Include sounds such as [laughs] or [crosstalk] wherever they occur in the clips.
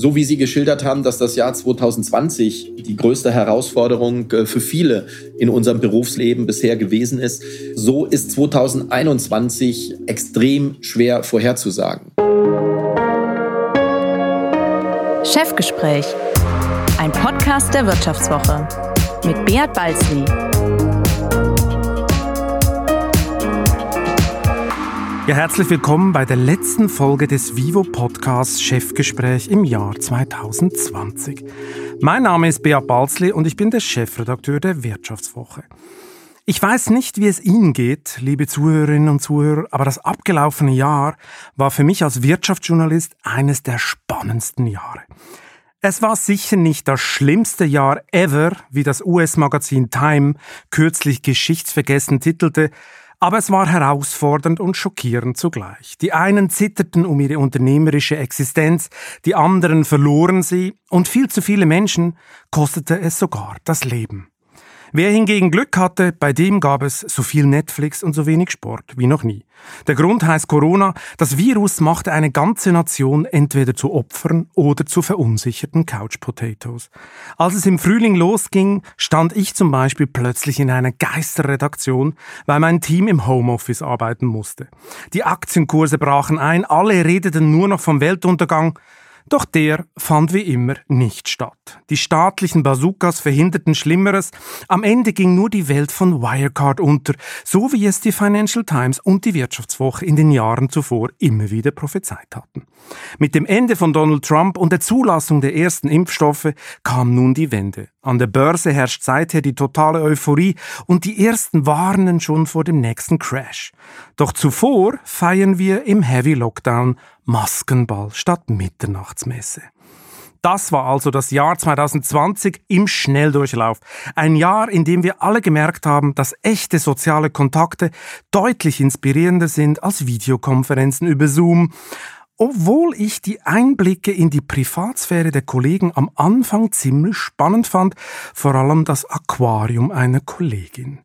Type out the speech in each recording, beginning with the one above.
so wie Sie geschildert haben, dass das Jahr 2020 die größte Herausforderung äh, für viele in unserem Berufsleben bisher gewesen ist, so ist 2021 extrem schwer vorherzusagen. Chefgespräch, ein Podcast der Wirtschaftswoche mit Beat Balzli. Ja, herzlich willkommen bei der letzten Folge des Vivo Podcasts Chefgespräch im Jahr 2020. Mein Name ist Beat Balzli und ich bin der Chefredakteur der Wirtschaftswoche. Ich weiß nicht, wie es Ihnen geht, liebe Zuhörerinnen und Zuhörer, aber das abgelaufene Jahr war für mich als Wirtschaftsjournalist eines der spannendsten Jahre. Es war sicher nicht das schlimmste Jahr ever, wie das US-Magazin Time kürzlich geschichtsvergessen titelte, aber es war herausfordernd und schockierend zugleich. Die einen zitterten um ihre unternehmerische Existenz, die anderen verloren sie und viel zu viele Menschen kostete es sogar das Leben. Wer hingegen Glück hatte, bei dem gab es so viel Netflix und so wenig Sport wie noch nie. Der Grund heißt Corona. Das Virus machte eine ganze Nation entweder zu Opfern oder zu verunsicherten Couch Potatoes. Als es im Frühling losging, stand ich zum Beispiel plötzlich in einer Geisterredaktion, weil mein Team im Homeoffice arbeiten musste. Die Aktienkurse brachen ein, alle redeten nur noch vom Weltuntergang. Doch der fand wie immer nicht statt. Die staatlichen Bazookas verhinderten Schlimmeres. Am Ende ging nur die Welt von Wirecard unter, so wie es die Financial Times und die Wirtschaftswoche in den Jahren zuvor immer wieder prophezeit hatten. Mit dem Ende von Donald Trump und der Zulassung der ersten Impfstoffe kam nun die Wende. An der Börse herrscht seither die totale Euphorie und die ersten warnen schon vor dem nächsten Crash. Doch zuvor feiern wir im Heavy Lockdown Maskenball statt Mitternachtsmesse. Das war also das Jahr 2020 im Schnelldurchlauf. Ein Jahr, in dem wir alle gemerkt haben, dass echte soziale Kontakte deutlich inspirierender sind als Videokonferenzen über Zoom obwohl ich die Einblicke in die Privatsphäre der Kollegen am Anfang ziemlich spannend fand, vor allem das Aquarium einer Kollegin.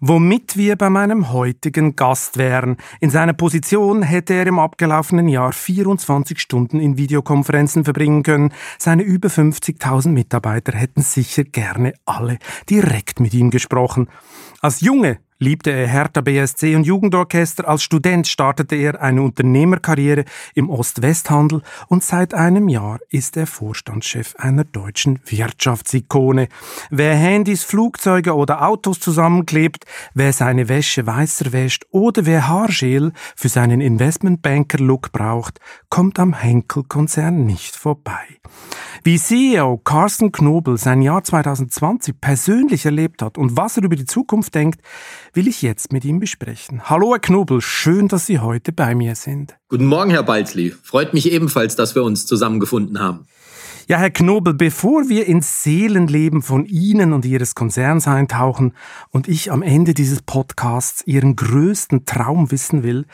Womit wir bei meinem heutigen Gast wären. In seiner Position hätte er im abgelaufenen Jahr 24 Stunden in Videokonferenzen verbringen können. Seine über 50.000 Mitarbeiter hätten sicher gerne alle direkt mit ihm gesprochen. Als Junge liebte er Hertha BSC und Jugendorchester. Als Student startete er eine Unternehmerkarriere im Ost-West-Handel und seit einem Jahr ist er Vorstandschef einer deutschen Wirtschaftsikone. Wer Handys, Flugzeuge oder Autos zusammenklebt, wer seine Wäsche weißer wäscht oder wer Haargel für seinen Investmentbanker-Look braucht, kommt am Henkel-Konzern nicht vorbei. Wie CEO Carsten Knobel sein Jahr 2020 persönlich erlebt hat und was er über die Zukunft denkt, will ich jetzt mit ihm besprechen. Hallo Herr Knobel, schön, dass Sie heute bei mir sind. Guten Morgen, Herr Balzli. Freut mich ebenfalls, dass wir uns zusammengefunden haben. Ja, Herr Knobel, bevor wir ins Seelenleben von Ihnen und Ihres Konzerns eintauchen und ich am Ende dieses Podcasts Ihren größten Traum wissen will,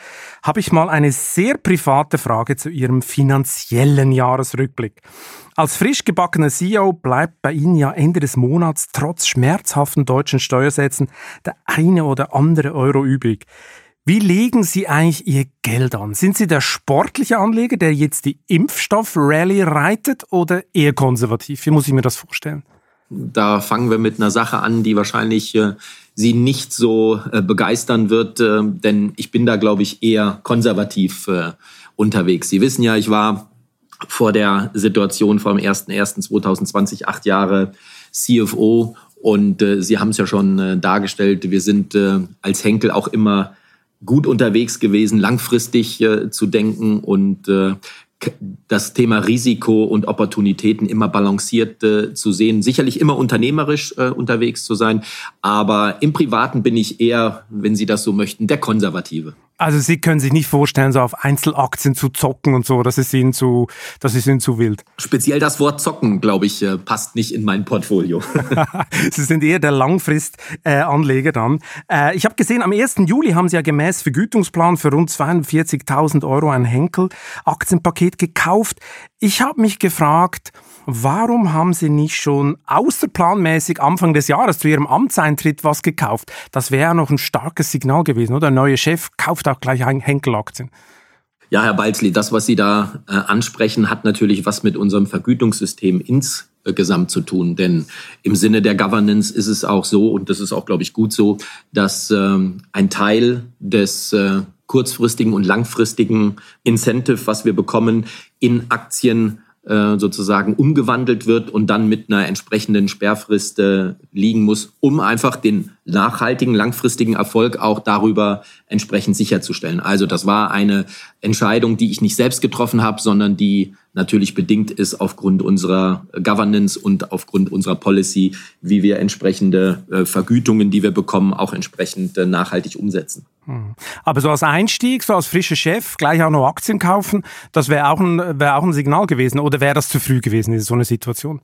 habe ich mal eine sehr private Frage zu Ihrem finanziellen Jahresrückblick. Als frisch gebackener CEO bleibt bei Ihnen ja Ende des Monats trotz schmerzhaften deutschen Steuersätzen der eine oder andere Euro übrig. Wie legen Sie eigentlich Ihr Geld an? Sind Sie der sportliche Anleger, der jetzt die Impfstoff-Rally reitet oder eher konservativ? Wie muss ich mir das vorstellen? Da fangen wir mit einer Sache an, die wahrscheinlich äh, Sie nicht so äh, begeistern wird, äh, denn ich bin da, glaube ich, eher konservativ äh, unterwegs. Sie wissen ja, ich war vor der Situation vom 01.01.2020 acht Jahre CFO und äh, Sie haben es ja schon äh, dargestellt, wir sind als Henkel auch immer gut unterwegs gewesen, langfristig äh, zu denken und äh, das Thema Risiko und Opportunitäten immer balanciert äh, zu sehen. Sicherlich immer unternehmerisch äh, unterwegs zu sein, aber im Privaten bin ich eher, wenn Sie das so möchten, der Konservative. Also Sie können sich nicht vorstellen, so auf Einzelaktien zu zocken und so, das ist Ihnen zu, das ist Ihnen zu wild. Speziell das Wort zocken, glaube ich, äh, passt nicht in mein Portfolio. [laughs] [laughs] Sie sind eher der Langfristanleger dann. Äh, ich habe gesehen, am 1. Juli haben Sie ja gemäß Vergütungsplan für rund 42.000 Euro ein Henkel-Aktienpaket gekauft. Ich habe mich gefragt, Warum haben Sie nicht schon außerplanmäßig Anfang des Jahres zu Ihrem Amtseintritt was gekauft? Das wäre noch ein starkes Signal gewesen, oder? Der neue Chef kauft auch gleich Henkelaktien. Ja, Herr Balzli, das, was Sie da äh, ansprechen, hat natürlich was mit unserem Vergütungssystem insgesamt zu tun. Denn im Sinne der Governance ist es auch so, und das ist auch, glaube ich, gut so, dass ähm, ein Teil des äh, kurzfristigen und langfristigen Incentive, was wir bekommen, in Aktien äh, sozusagen umgewandelt wird und dann mit einer entsprechenden Sperrfrist äh, liegen muss, um einfach den nachhaltigen, langfristigen Erfolg auch darüber entsprechend sicherzustellen. Also das war eine Entscheidung, die ich nicht selbst getroffen habe, sondern die natürlich bedingt ist aufgrund unserer Governance und aufgrund unserer Policy, wie wir entsprechende äh, Vergütungen, die wir bekommen, auch entsprechend äh, nachhaltig umsetzen. Hm. Aber so als Einstieg, so als frischer Chef, gleich auch noch Aktien kaufen, das wäre auch, ein, wär auch ein Signal gewesen oder wäre das zu früh gewesen in so einer Situation?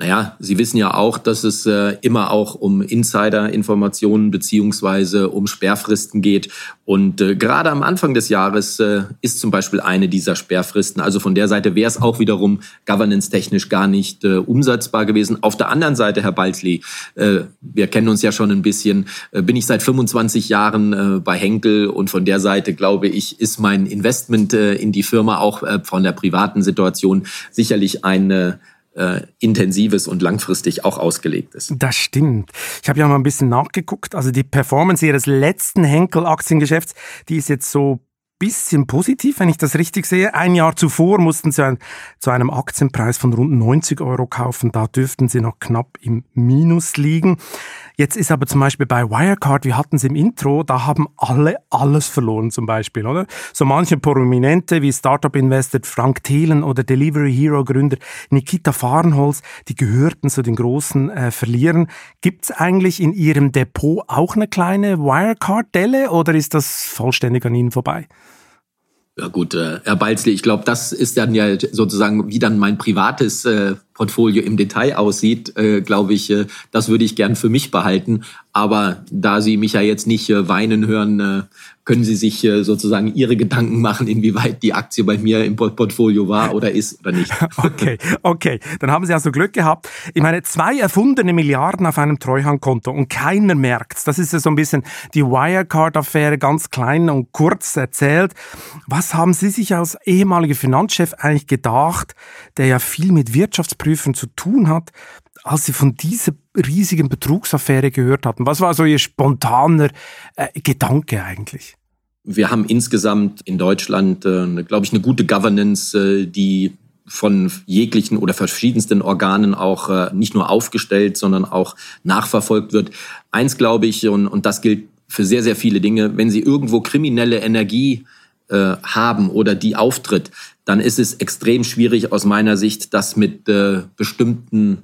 Naja, Sie wissen ja auch, dass es äh, immer auch um Insider-Informationen beziehungsweise um Sperrfristen geht. Und äh, gerade am Anfang des Jahres äh, ist zum Beispiel eine dieser Sperrfristen. Also von der Seite wäre es auch wiederum governance-technisch gar nicht äh, umsetzbar gewesen. Auf der anderen Seite, Herr Balzli, äh, wir kennen uns ja schon ein bisschen, äh, bin ich seit 25 Jahren bei Henkel und von der Seite, glaube ich, ist mein Investment in die Firma auch von der privaten Situation sicherlich eine äh, intensives und langfristig auch ausgelegt ist. Das stimmt. Ich habe ja mal ein bisschen nachgeguckt. Also die Performance ihres letzten Henkel-Aktiengeschäfts, die ist jetzt so bisschen positiv, wenn ich das richtig sehe. Ein Jahr zuvor mussten sie ein, zu einem Aktienpreis von rund 90 Euro kaufen. Da dürften sie noch knapp im Minus liegen. Jetzt ist aber zum Beispiel bei Wirecard, wir hatten es im Intro, da haben alle alles verloren zum Beispiel, oder? So manche Prominente wie Startup Investor Frank Thelen oder Delivery Hero Gründer Nikita Fahrenholz, die gehörten zu den großen äh, Verlierern. Gibt es eigentlich in Ihrem Depot auch eine kleine Wirecard-Delle oder ist das vollständig an Ihnen vorbei? Ja gut, äh, Herr Balzli, ich glaube, das ist dann ja sozusagen, wie dann mein privates äh, Portfolio im Detail aussieht, äh, glaube ich, äh, das würde ich gern für mich behalten. Aber da Sie mich ja jetzt nicht äh, weinen hören, äh, können Sie sich äh, sozusagen Ihre Gedanken machen, inwieweit die Aktie bei mir im Portfolio war [laughs] oder ist oder nicht. Okay, okay. Dann haben Sie also Glück gehabt. Ich meine, zwei erfundene Milliarden auf einem Treuhandkonto und keiner merkt's. Das ist ja so ein bisschen die Wirecard-Affäre, ganz klein und kurz erzählt. Was haben Sie sich als ehemaliger Finanzchef eigentlich gedacht, der ja viel mit Wirtschaftsprüfern zu tun hat, als Sie von dieser riesigen Betrugsaffäre gehört hatten? Was war so Ihr spontaner äh, Gedanke eigentlich? Wir haben insgesamt in Deutschland, äh, glaube ich, eine gute Governance, äh, die von jeglichen oder verschiedensten Organen auch äh, nicht nur aufgestellt, sondern auch nachverfolgt wird. Eins glaube ich, und, und das gilt für sehr, sehr viele Dinge, wenn Sie irgendwo kriminelle Energie äh, haben oder die auftritt, dann ist es extrem schwierig aus meiner Sicht, das mit äh, bestimmten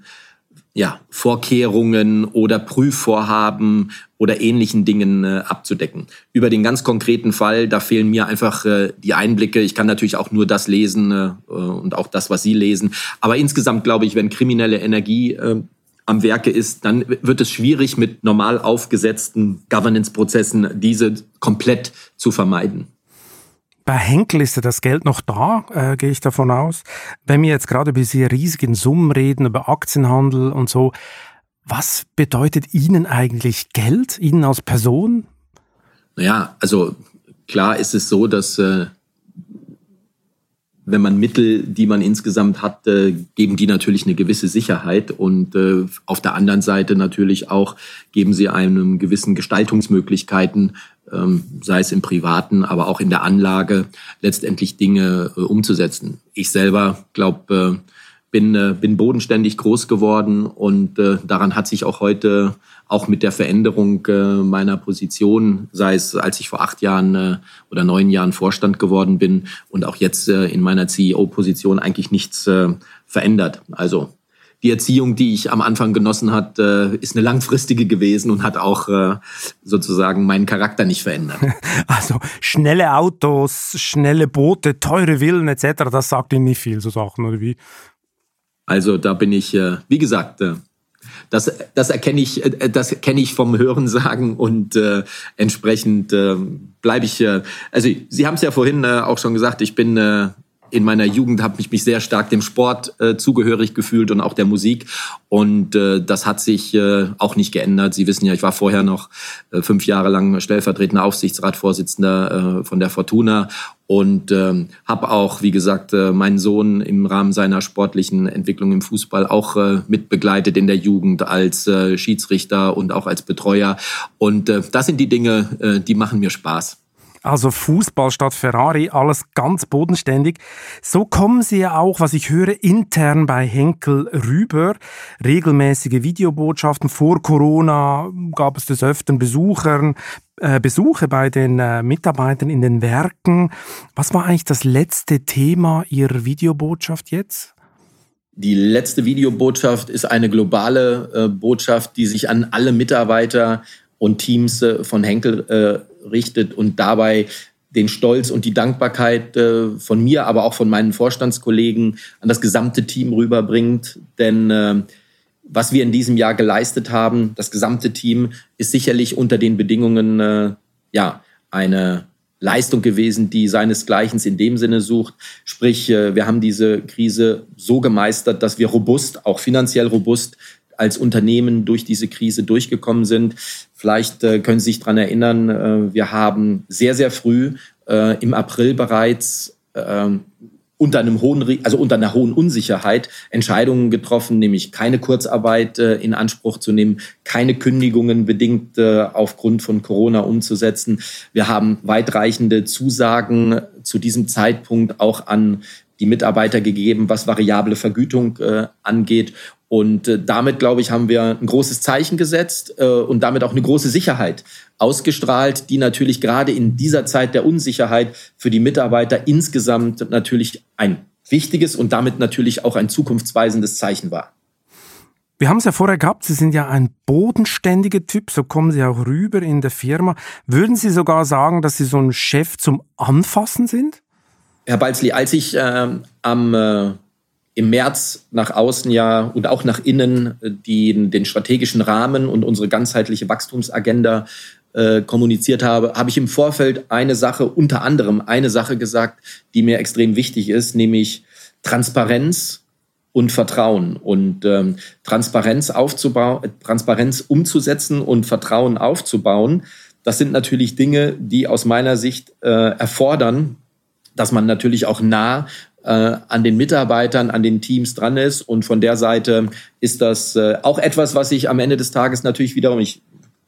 ja, Vorkehrungen oder Prüfvorhaben oder ähnlichen Dingen äh, abzudecken. Über den ganz konkreten Fall, da fehlen mir einfach äh, die Einblicke. Ich kann natürlich auch nur das lesen äh, und auch das, was Sie lesen. Aber insgesamt glaube ich, wenn kriminelle Energie äh, am Werke ist, dann wird es schwierig, mit normal aufgesetzten Governance-Prozessen diese komplett zu vermeiden. Bei Henkel ist ja das Geld noch da, äh, gehe ich davon aus. Wenn wir jetzt gerade über diese riesigen Summen reden, über Aktienhandel und so, was bedeutet Ihnen eigentlich Geld, Ihnen als Person? Naja, also klar ist es so, dass äh, wenn man Mittel, die man insgesamt hat, äh, geben die natürlich eine gewisse Sicherheit und äh, auf der anderen Seite natürlich auch geben sie einem gewissen Gestaltungsmöglichkeiten, ähm, sei es im Privaten, aber auch in der Anlage, letztendlich Dinge äh, umzusetzen. Ich selber glaube, äh, bin, äh, bin bodenständig groß geworden und äh, daran hat sich auch heute auch mit der Veränderung äh, meiner Position, sei es als ich vor acht Jahren äh, oder neun Jahren Vorstand geworden bin und auch jetzt äh, in meiner CEO-Position eigentlich nichts verändert. Also die Erziehung, die ich am Anfang genossen hat, ist eine langfristige gewesen und hat auch sozusagen meinen Charakter nicht verändert. [laughs] Also schnelle Autos, schnelle Boote, teure Villen etc., das sagt Ihnen nicht viel, so Sachen, oder wie? Also da bin ich, wie gesagt, das, das erkenne ich, das kenne ich vom Hörensagen und äh, entsprechend äh, bleibe ich. Äh, also Sie haben es ja vorhin äh, auch schon gesagt. Ich bin äh, in meiner Jugend habe ich mich sehr stark dem Sport äh, zugehörig gefühlt und auch der Musik. Und äh, das hat sich äh, auch nicht geändert. Sie wissen ja, ich war vorher noch äh, fünf Jahre lang stellvertretender Aufsichtsratsvorsitzender äh, von der Fortuna und ähm, habe auch, wie gesagt, äh, meinen Sohn im Rahmen seiner sportlichen Entwicklung im Fußball auch äh, mitbegleitet in der Jugend als äh, Schiedsrichter und auch als Betreuer. Und äh, das sind die Dinge, äh, die machen mir Spaß. Also Fußball statt Ferrari, alles ganz bodenständig. So kommen Sie ja auch, was ich höre, intern bei Henkel rüber. Regelmäßige Videobotschaften. Vor Corona gab es des Öfteren Besuchern, äh, Besuche bei den äh, Mitarbeitern in den Werken. Was war eigentlich das letzte Thema Ihrer Videobotschaft jetzt? Die letzte Videobotschaft ist eine globale äh, Botschaft, die sich an alle Mitarbeiter und Teams äh, von Henkel äh, richtet und dabei den Stolz und die Dankbarkeit äh, von mir, aber auch von meinen Vorstandskollegen an das gesamte Team rüberbringt. Denn äh, was wir in diesem Jahr geleistet haben, das gesamte Team, ist sicherlich unter den Bedingungen äh, ja eine Leistung gewesen, die seinesgleichen in dem Sinne sucht. Sprich, äh, wir haben diese Krise so gemeistert, dass wir robust, auch finanziell robust als Unternehmen durch diese Krise durchgekommen sind. Vielleicht äh, können Sie sich daran erinnern, äh, wir haben sehr, sehr früh äh, im April bereits ähm, unter einem hohen, also unter einer hohen Unsicherheit Entscheidungen getroffen, nämlich keine Kurzarbeit äh, in Anspruch zu nehmen, keine Kündigungen bedingt äh, aufgrund von Corona umzusetzen. Wir haben weitreichende Zusagen zu diesem Zeitpunkt auch an die Mitarbeiter gegeben, was variable Vergütung äh, angeht. Und äh, damit, glaube ich, haben wir ein großes Zeichen gesetzt äh, und damit auch eine große Sicherheit ausgestrahlt, die natürlich gerade in dieser Zeit der Unsicherheit für die Mitarbeiter insgesamt natürlich ein wichtiges und damit natürlich auch ein zukunftsweisendes Zeichen war. Wir haben es ja vorher gehabt, Sie sind ja ein bodenständiger Typ, so kommen Sie auch rüber in der Firma. Würden Sie sogar sagen, dass Sie so ein Chef zum Anfassen sind? Herr Balzli, als ich äh, am im März nach außen ja und auch nach innen äh, die, den strategischen Rahmen und unsere ganzheitliche Wachstumsagenda äh, kommuniziert habe, habe ich im Vorfeld eine Sache, unter anderem eine Sache gesagt, die mir extrem wichtig ist, nämlich Transparenz und Vertrauen und ähm, Transparenz aufzubauen, Transparenz umzusetzen und Vertrauen aufzubauen. Das sind natürlich Dinge, die aus meiner Sicht äh, erfordern, dass man natürlich auch nah an den Mitarbeitern, an den Teams dran ist. Und von der Seite ist das äh, auch etwas, was ich am Ende des Tages natürlich wiederum, ich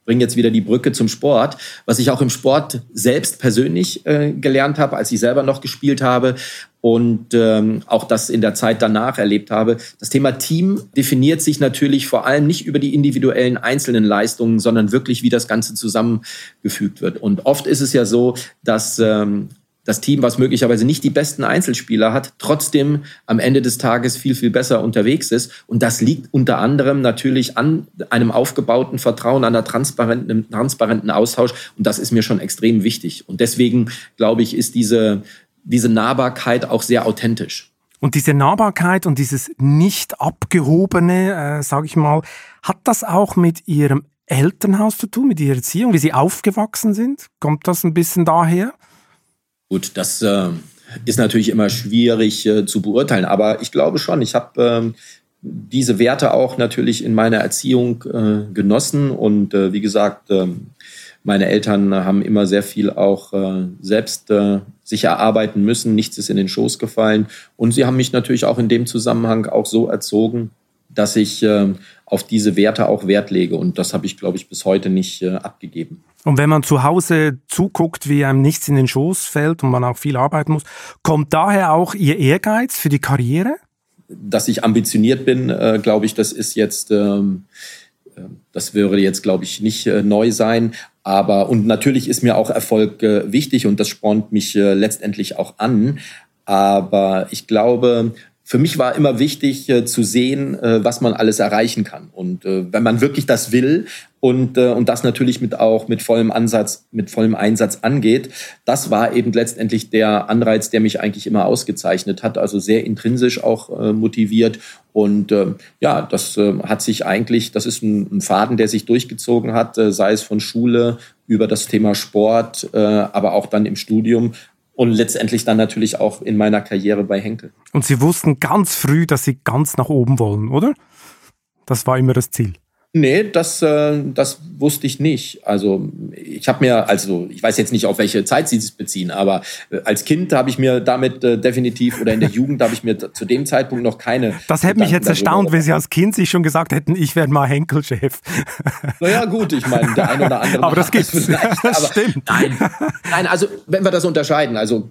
bringe jetzt wieder die Brücke zum Sport, was ich auch im Sport selbst persönlich äh, gelernt habe, als ich selber noch gespielt habe und ähm, auch das in der Zeit danach erlebt habe. Das Thema Team definiert sich natürlich vor allem nicht über die individuellen einzelnen Leistungen, sondern wirklich, wie das Ganze zusammengefügt wird. Und oft ist es ja so, dass ähm, das Team, was möglicherweise nicht die besten Einzelspieler hat, trotzdem am Ende des Tages viel, viel besser unterwegs ist. Und das liegt unter anderem natürlich an einem aufgebauten Vertrauen, an einer transparenten, transparenten Austausch. Und das ist mir schon extrem wichtig. Und deswegen, glaube ich, ist diese, diese Nahbarkeit auch sehr authentisch. Und diese Nahbarkeit und dieses nicht abgehobene, äh, sage ich mal, hat das auch mit Ihrem Elternhaus zu tun, mit Ihrer Erziehung, wie Sie aufgewachsen sind? Kommt das ein bisschen daher? Gut, das äh, ist natürlich immer schwierig äh, zu beurteilen, aber ich glaube schon, ich habe äh, diese Werte auch natürlich in meiner Erziehung äh, genossen und äh, wie gesagt, äh, meine Eltern haben immer sehr viel auch äh, selbst äh, sich erarbeiten müssen. Nichts ist in den Schoß gefallen. Und sie haben mich natürlich auch in dem Zusammenhang auch so erzogen, dass ich äh, auf diese Werte auch Wert lege. Und das habe ich, glaube ich, bis heute nicht äh, abgegeben. Und wenn man zu Hause zuguckt, wie einem nichts in den Schoß fällt und man auch viel arbeiten muss, kommt daher auch Ihr Ehrgeiz für die Karriere? Dass ich ambitioniert bin, äh, glaube ich, das ist jetzt, ähm, äh, das würde jetzt, glaube ich, nicht äh, neu sein. Aber, und natürlich ist mir auch Erfolg äh, wichtig und das spornt mich äh, letztendlich auch an. Aber ich glaube, für mich war immer wichtig äh, zu sehen, äh, was man alles erreichen kann. Und äh, wenn man wirklich das will und, äh, und das natürlich mit auch mit vollem Ansatz, mit vollem Einsatz angeht, das war eben letztendlich der Anreiz, der mich eigentlich immer ausgezeichnet hat. Also sehr intrinsisch auch äh, motiviert. Und äh, ja, das äh, hat sich eigentlich, das ist ein, ein Faden, der sich durchgezogen hat, äh, sei es von Schule über das Thema Sport, aber auch dann im Studium und letztendlich dann natürlich auch in meiner Karriere bei Henkel. Und Sie wussten ganz früh, dass Sie ganz nach oben wollen, oder? Das war immer das Ziel. Nee, das, äh, das wusste ich nicht. Also ich habe mir, also ich weiß jetzt nicht, auf welche Zeit Sie es beziehen, aber äh, als Kind habe ich mir damit äh, definitiv oder in der Jugend habe ich mir zu dem Zeitpunkt noch keine. Das hätte mich jetzt erstaunt, wenn Sie als Kind sich schon gesagt hätten, ich werde mal Henkelchef. [laughs] Naja, gut, ich meine, der eine oder andere. aber das gibt's. Das stimmt. Nein, nein, also wenn wir das unterscheiden, also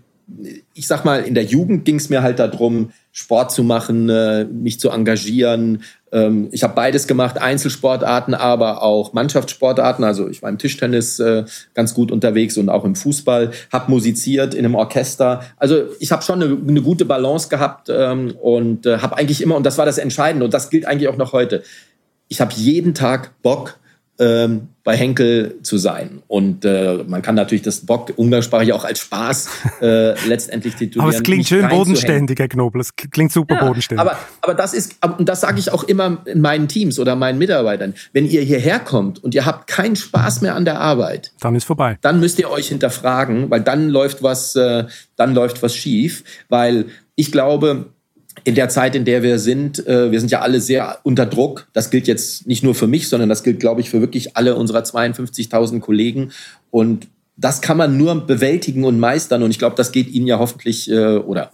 ich sag mal, in der Jugend ging es mir halt darum, Sport zu machen, äh, mich zu engagieren. Ähm, ich habe beides gemacht, Einzelsportarten, aber auch Mannschaftssportarten. Also ich war im Tischtennis äh, ganz gut unterwegs und auch im Fußball, habe musiziert in einem Orchester. Also ich habe schon eine, eine, gute Balance gehabt ähm, und äh, habe eigentlich immer, und das war das Entscheidende, und das gilt eigentlich auch noch heute, ich habe jeden Tag Bock, ähm, bei Henkel zu sein. Und äh, man kann natürlich das Bock umgangssprachlich auch als Spaß äh, [laughs] letztendlich titulieren. Aber es klingt schön bodenständig, Herr Knobel. Es klingt super ja, bodenständig. Aber, aber das ist, und das sage ich auch immer in meinen Teams oder meinen Mitarbeitern. Wenn ihr hierher kommt und ihr habt keinen Spaß mehr an der Arbeit, dann ist vorbei. Dann müsst ihr euch hinterfragen, weil dann läuft was, äh, dann läuft was schief. Weil ich glaube, in der Zeit, in der wir sind, äh, wir sind ja alle sehr unter Druck. Das gilt jetzt nicht nur für mich, sondern das gilt, glaube ich, für wirklich alle unserer 52.000 Kollegen. Und das kann man nur bewältigen und meistern. Und ich glaube, das geht Ihnen ja hoffentlich äh, oder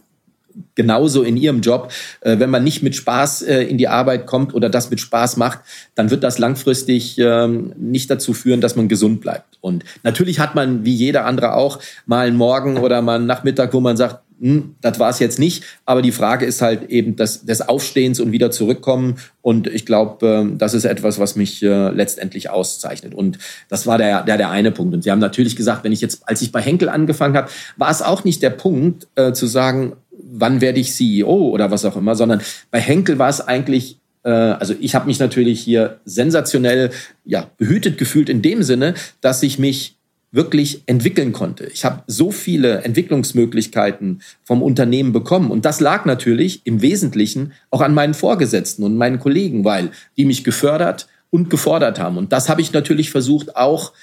genauso in Ihrem Job. Äh, wenn man nicht mit Spaß äh, in die Arbeit kommt oder das mit Spaß macht, dann wird das langfristig ähm, nicht dazu führen, dass man gesund bleibt. Und natürlich hat man, wie jeder andere auch, mal einen Morgen oder mal einen Nachmittag, wo man sagt, das war es jetzt nicht. Aber die Frage ist halt eben das, des Aufstehens und wieder zurückkommen. Und ich glaube, äh, das ist etwas, was mich äh, letztendlich auszeichnet. Und das war der, der, der eine Punkt. Und Sie haben natürlich gesagt, wenn ich jetzt, als ich bei Henkel angefangen habe, war es auch nicht der Punkt äh, zu sagen, wann werde ich CEO oder was auch immer, sondern bei Henkel war es eigentlich äh, also ich habe mich natürlich hier sensationell ja, behütet gefühlt in dem Sinne, dass ich mich wirklich entwickeln konnte. Ich habe so viele Entwicklungsmöglichkeiten vom Unternehmen bekommen. Und das lag natürlich im Wesentlichen auch an meinen Vorgesetzten und meinen Kollegen, weil die mich gefördert und gefordert haben. Und das habe ich natürlich versucht auch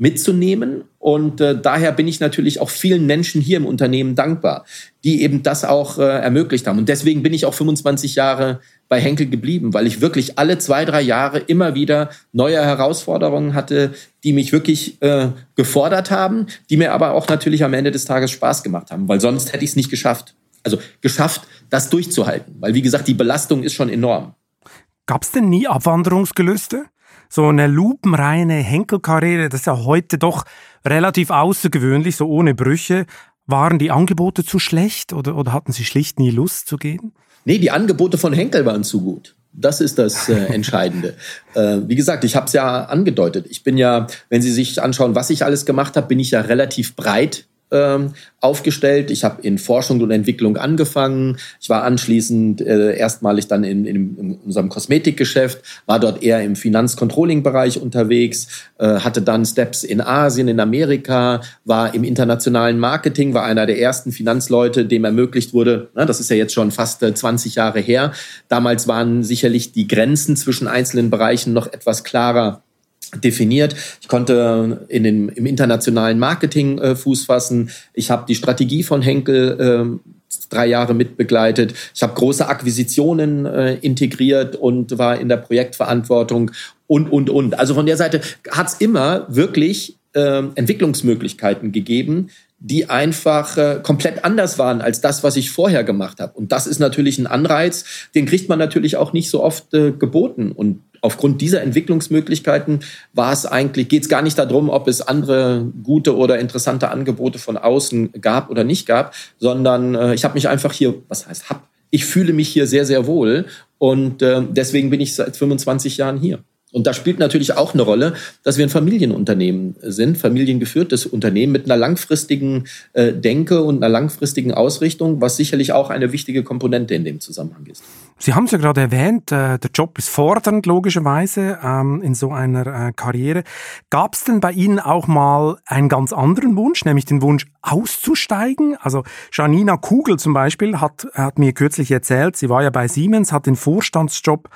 mitzunehmen. Und äh, daher bin ich natürlich auch vielen Menschen hier im Unternehmen dankbar, die eben das auch äh, ermöglicht haben. Und deswegen bin ich auch 25 Jahre bei Henkel geblieben, weil ich wirklich alle zwei, drei Jahre immer wieder neue Herausforderungen hatte, die mich wirklich äh, gefordert haben, die mir aber auch natürlich am Ende des Tages Spaß gemacht haben, weil sonst hätte ich es nicht geschafft. Also geschafft, das durchzuhalten, weil wie gesagt, die Belastung ist schon enorm. Gab es denn nie Abwanderungsgelüste? So eine lupenreine Henkelkarriere, das ist ja heute doch relativ außergewöhnlich, so ohne Brüche. Waren die Angebote zu schlecht oder, oder hatten Sie schlicht nie Lust zu gehen? Nee, die Angebote von Henkel waren zu gut. Das ist das äh, [laughs] Entscheidende. äh, wie gesagt, ich habe es ja angedeutet. Ich bin ja, wenn Sie sich anschauen, was ich alles gemacht habe, bin ich ja relativ breit ähm, aufgestellt. Ich habe in Forschung und Entwicklung angefangen. Ich war anschließend äh, erstmalig dann in, in, in, unserem Kosmetikgeschäft, war dort eher im Finanz-Controlling-Bereich unterwegs, äh, hatte dann Steps in Asien, in Amerika, war im internationalen Marketing, war einer der ersten Finanzleute, dem ermöglicht wurde, na, das ist ja jetzt schon fast äh, 20 Jahre her. Damals waren sicherlich die Grenzen zwischen einzelnen Bereichen noch etwas klarer definiert. Ich konnte in den, im internationalen Marketing äh, Fuß fassen. Ich habe die Strategie von Henkel äh, drei Jahre mitbegleitet. Ich habe große Akquisitionen äh, integriert und war in der Projektverantwortung und, und, und. Also von der Seite hat es immer wirklich äh, Entwicklungsmöglichkeiten gegeben, die einfach äh, komplett anders waren als das, was ich vorher gemacht habe. Und das ist natürlich ein Anreiz, den kriegt man natürlich auch nicht so oft äh, geboten. Und aufgrund dieser Entwicklungsmöglichkeiten war es eigentlich, geht es gar nicht darum, ob es andere gute oder interessante Angebote von außen gab oder nicht gab, sondern äh, ich habe mich einfach hier, was heißt hab, ich fühle mich hier sehr, sehr wohl und äh, deswegen bin ich seit 25 Jahren hier. Und da spielt natürlich auch eine Rolle, dass wir ein Familienunternehmen sind, familiengeführtes Unternehmen mit einer langfristigen äh, Denke und einer langfristigen Ausrichtung, was sicherlich auch eine wichtige Komponente in dem Zusammenhang ist. Sie haben es ja gerade erwähnt, äh, der Job ist fordernd, logischerweise, ähm, in so einer äh, Karriere. Gab es denn bei Ihnen auch mal einen ganz anderen Wunsch, nämlich den Wunsch auszusteigen? Also Janina Kugel zum Beispiel hat, hat mir kürzlich erzählt, sie war ja bei Siemens, hat den Vorstandsjob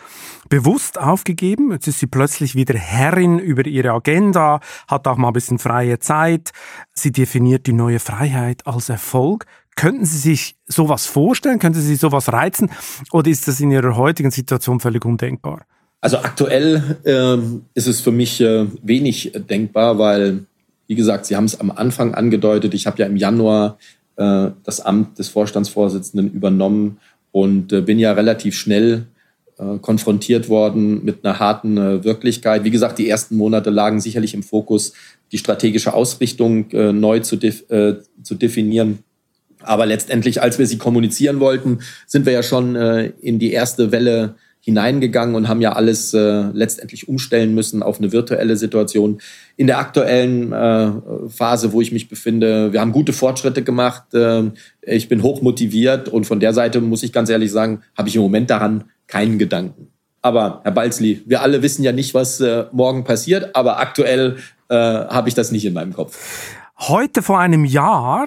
bewusst aufgegeben. Jetzt ist sie plötzlich wieder Herrin über ihre Agenda, hat auch mal ein bisschen freie Zeit. Sie definiert die neue Freiheit als Erfolg. Könnten Sie sich sowas vorstellen? Könnten Sie sich sowas reizen? Oder ist das in Ihrer heutigen Situation völlig undenkbar? Also aktuell äh, ist es für mich äh, wenig denkbar, weil, wie gesagt, Sie haben es am Anfang angedeutet, ich habe ja im Januar äh, das Amt des Vorstandsvorsitzenden übernommen und äh, bin ja relativ schnell äh, konfrontiert worden mit einer harten äh, Wirklichkeit. Wie gesagt, die ersten Monate lagen sicherlich im Fokus, die strategische Ausrichtung neu zu, def zu definieren aber letztendlich, als wir sie kommunizieren wollten, sind wir ja schon äh, in die erste Welle hineingegangen und haben ja alles äh, letztendlich umstellen müssen auf eine virtuelle Situation. In der aktuellen äh, Phase, wo ich mich befinde, wir haben gute Fortschritte gemacht. Äh, ich bin hoch motiviert und von der Seite muss ich ganz ehrlich sagen, habe ich im Moment daran keinen Gedanken. Aber Herr Balzli, wir alle wissen ja nicht, was äh, morgen passiert, aber aktuell äh, habe ich das nicht in meinem Kopf. Heute vor einem Jahr,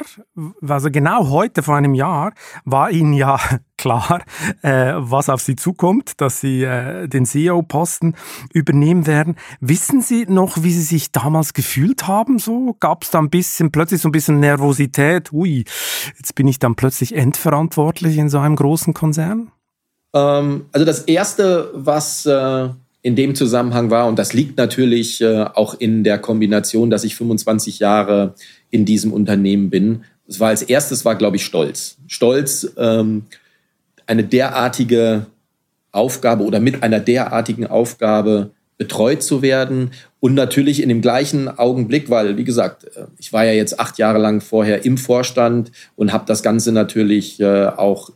also genau heute vor einem Jahr, war Ihnen ja [laughs] klar, äh, was auf Sie zukommt, dass Sie äh, den CEO-Posten übernehmen werden. Wissen Sie noch, wie Sie sich damals gefühlt haben? So gab es da ein bisschen plötzlich so ein bisschen Nervosität. Ui, jetzt bin ich dann plötzlich endverantwortlich in so einem großen Konzern. Ähm, also das erste, was äh in dem Zusammenhang war. Und das liegt natürlich äh, auch in der Kombination, dass ich 25 Jahre in diesem Unternehmen bin. Es war als erstes, war, glaube ich, Stolz. Stolz, ähm, eine derartige Aufgabe oder mit einer derartigen Aufgabe betreut zu werden und natürlich in dem gleichen Augenblick, weil, wie gesagt, äh, ich war ja jetzt acht Jahre lang vorher im Vorstand und habe das Ganze natürlich äh, auch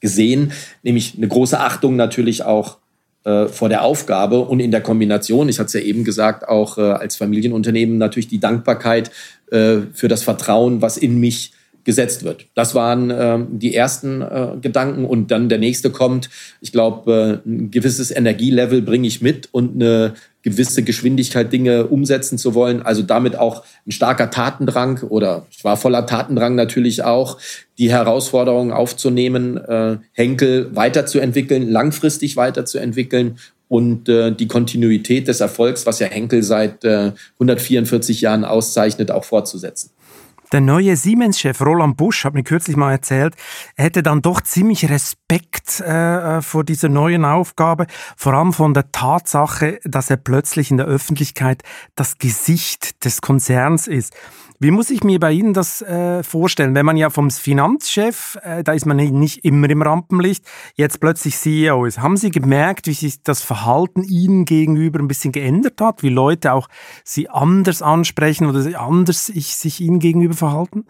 gesehen, nämlich eine große Achtung natürlich auch äh, vor der Aufgabe und in der Kombination, ich hatte es ja eben gesagt, auch äh, als Familienunternehmen natürlich die Dankbarkeit äh, für das Vertrauen, was in mich gesetzt wird. Das waren äh, die ersten äh, Gedanken und dann der nächste kommt. Ich glaube, äh, ein gewisses Energielevel bringe ich mit und eine gewisse Geschwindigkeit Dinge umsetzen zu wollen. Also damit auch ein starker Tatendrang oder ich war voller Tatendrang natürlich auch, die Herausforderungen aufzunehmen, äh, Henkel weiterzuentwickeln, langfristig weiterzuentwickeln und äh, die Kontinuität des Erfolgs, was ja Henkel seit äh, 144 Jahren auszeichnet, auch fortzusetzen. Der neue Siemens-Chef Roland Busch hat mir kürzlich mal erzählt, er hätte dann doch ziemlich Respekt äh, äh, vor dieser neuen Aufgabe, vor allem von der Tatsache, dass er plötzlich in der Öffentlichkeit das Gesicht des Konzerns ist. Wie muss ich mir bei Ihnen das äh, vorstellen? Wenn man ja vom Finanzchef, äh, da ist man nicht immer im Rampenlicht, jetzt plötzlich CEO ist. Haben Sie gemerkt, wie sich das Verhalten Ihnen gegenüber ein bisschen geändert hat? Wie Leute auch Sie anders ansprechen oder anders sich Ihnen gegenüber verhalten?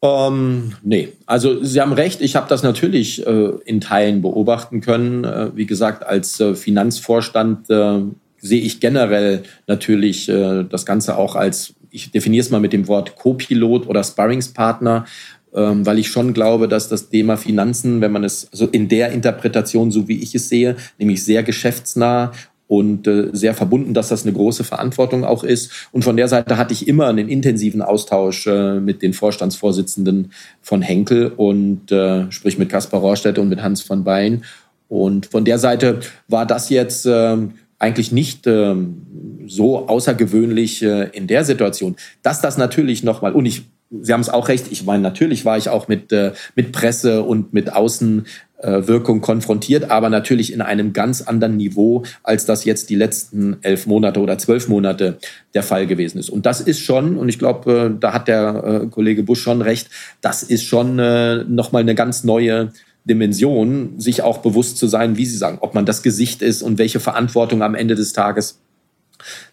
Ähm, nee, also Sie haben recht, ich habe das natürlich äh, in Teilen beobachten können. Äh, wie gesagt, als äh, Finanzvorstand äh, sehe ich generell natürlich äh, das Ganze auch als ich definiere es mal mit dem Wort Co-Pilot oder Sparringspartner, ähm, weil ich schon glaube, dass das Thema Finanzen, wenn man es also in der Interpretation, so wie ich es sehe, nämlich sehr geschäftsnah und äh, sehr verbunden, dass das eine große Verantwortung auch ist. Und von der Seite hatte ich immer einen intensiven Austausch äh, mit den Vorstandsvorsitzenden von Henkel und äh, sprich mit Kaspar Rohrstedt und mit Hans von Bein. Und von der Seite war das jetzt äh, eigentlich nicht ähm, so außergewöhnlich äh, in der Situation. Dass das natürlich nochmal, und ich, Sie haben es auch recht, ich meine, natürlich war ich auch mit, äh, mit Presse und mit Außenwirkung äh, konfrontiert, aber natürlich in einem ganz anderen Niveau, als das jetzt die letzten elf Monate oder zwölf Monate der Fall gewesen ist. Und das ist schon, und ich glaube, äh, da hat der äh, Kollege Busch schon recht, das ist schon äh, nochmal eine ganz neue Dimension, sich auch bewusst zu sein, wie Sie sagen, ob man das Gesicht ist und welche Verantwortung am Ende des Tages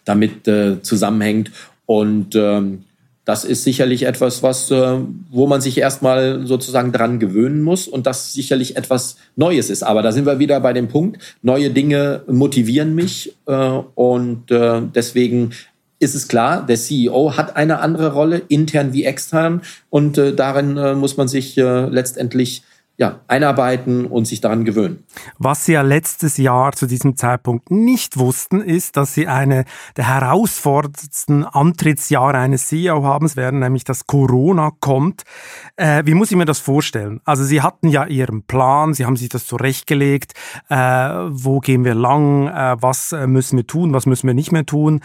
damit äh, zusammenhängt. Und ähm, das ist sicherlich etwas, was, äh, wo man sich erstmal sozusagen dran gewöhnen muss und das sicherlich etwas Neues ist. Aber da sind wir wieder bei dem Punkt, neue Dinge motivieren mich äh, und äh, deswegen ist es klar, der CEO hat eine andere Rolle, intern wie extern und äh, darin äh, muss man sich letztendlich ja, einarbeiten und sich daran gewöhnen. Was Sie ja letztes Jahr zu diesem Zeitpunkt nicht wussten, ist, dass Sie eine der herausforderndsten Antrittsjahre eines CEO haben werden, nämlich dass Corona kommt. Äh, wie muss ich mir das vorstellen? Also Sie hatten ja Ihren Plan, Sie haben sich das zurechtgelegt, äh, wo gehen wir lang, äh, was äh, müssen wir tun, was müssen wir nicht mehr tun.